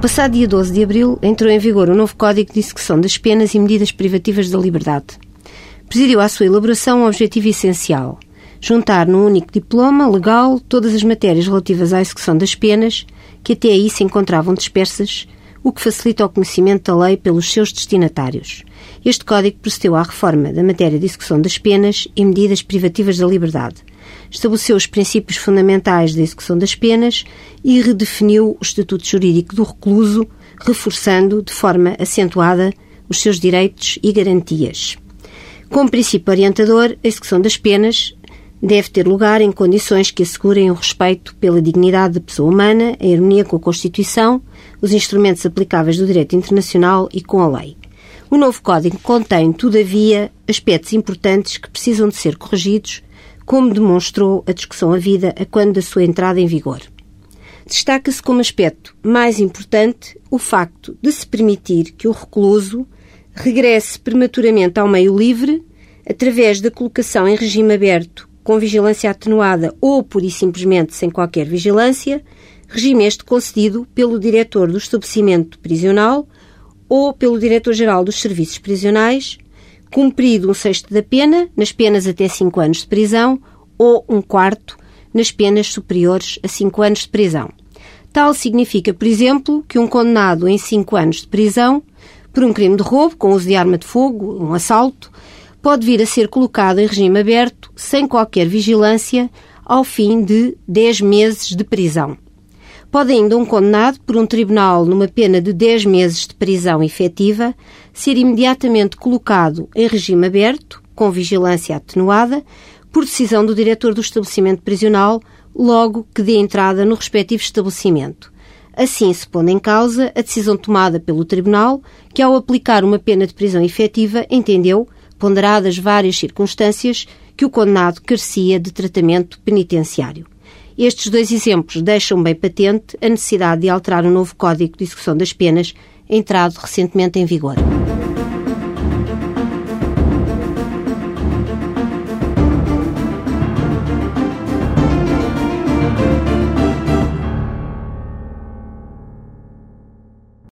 passado dia 12 de abril entrou em vigor o novo Código de Execução das Penas e Medidas Privativas da Liberdade. Presidiu à sua elaboração um objetivo essencial: juntar num único diploma legal todas as matérias relativas à execução das penas que até aí se encontravam dispersas, o que facilita o conhecimento da lei pelos seus destinatários. Este Código procedeu à reforma da matéria de execução das penas e medidas privativas da liberdade estabeleceu os princípios fundamentais da execução das penas e redefiniu o estatuto jurídico do recluso, reforçando de forma acentuada os seus direitos e garantias. Como princípio orientador, a execução das penas deve ter lugar em condições que assegurem o respeito pela dignidade da pessoa humana, a harmonia com a Constituição, os instrumentos aplicáveis do direito internacional e com a lei. O novo Código contém, todavia, aspectos importantes que precisam de ser corrigidos como demonstrou a discussão a vida a quando da sua entrada em vigor. Destaca-se como aspecto mais importante o facto de se permitir que o recluso regresse prematuramente ao meio livre através da colocação em regime aberto com vigilância atenuada ou pura e simplesmente sem qualquer vigilância, regime este concedido pelo diretor do estabelecimento prisional ou pelo diretor-geral dos serviços prisionais cumprido um sexto da pena, nas penas até 5 anos de prisão, ou um quarto nas penas superiores a 5 anos de prisão. Tal significa, por exemplo, que um condenado em 5 anos de prisão por um crime de roubo, com uso de arma de fogo, um assalto, pode vir a ser colocado em regime aberto, sem qualquer vigilância, ao fim de 10 meses de prisão. Pode ainda um condenado por um tribunal numa pena de 10 meses de prisão efetiva ser imediatamente colocado em regime aberto, com vigilância atenuada, por decisão do diretor do estabelecimento prisional, logo que dê entrada no respectivo estabelecimento. Assim se pondo em causa a decisão tomada pelo Tribunal, que ao aplicar uma pena de prisão efetiva entendeu, ponderadas várias circunstâncias, que o condenado carecia de tratamento penitenciário. Estes dois exemplos deixam bem patente a necessidade de alterar o novo Código de Execução das Penas, entrado recentemente em vigor.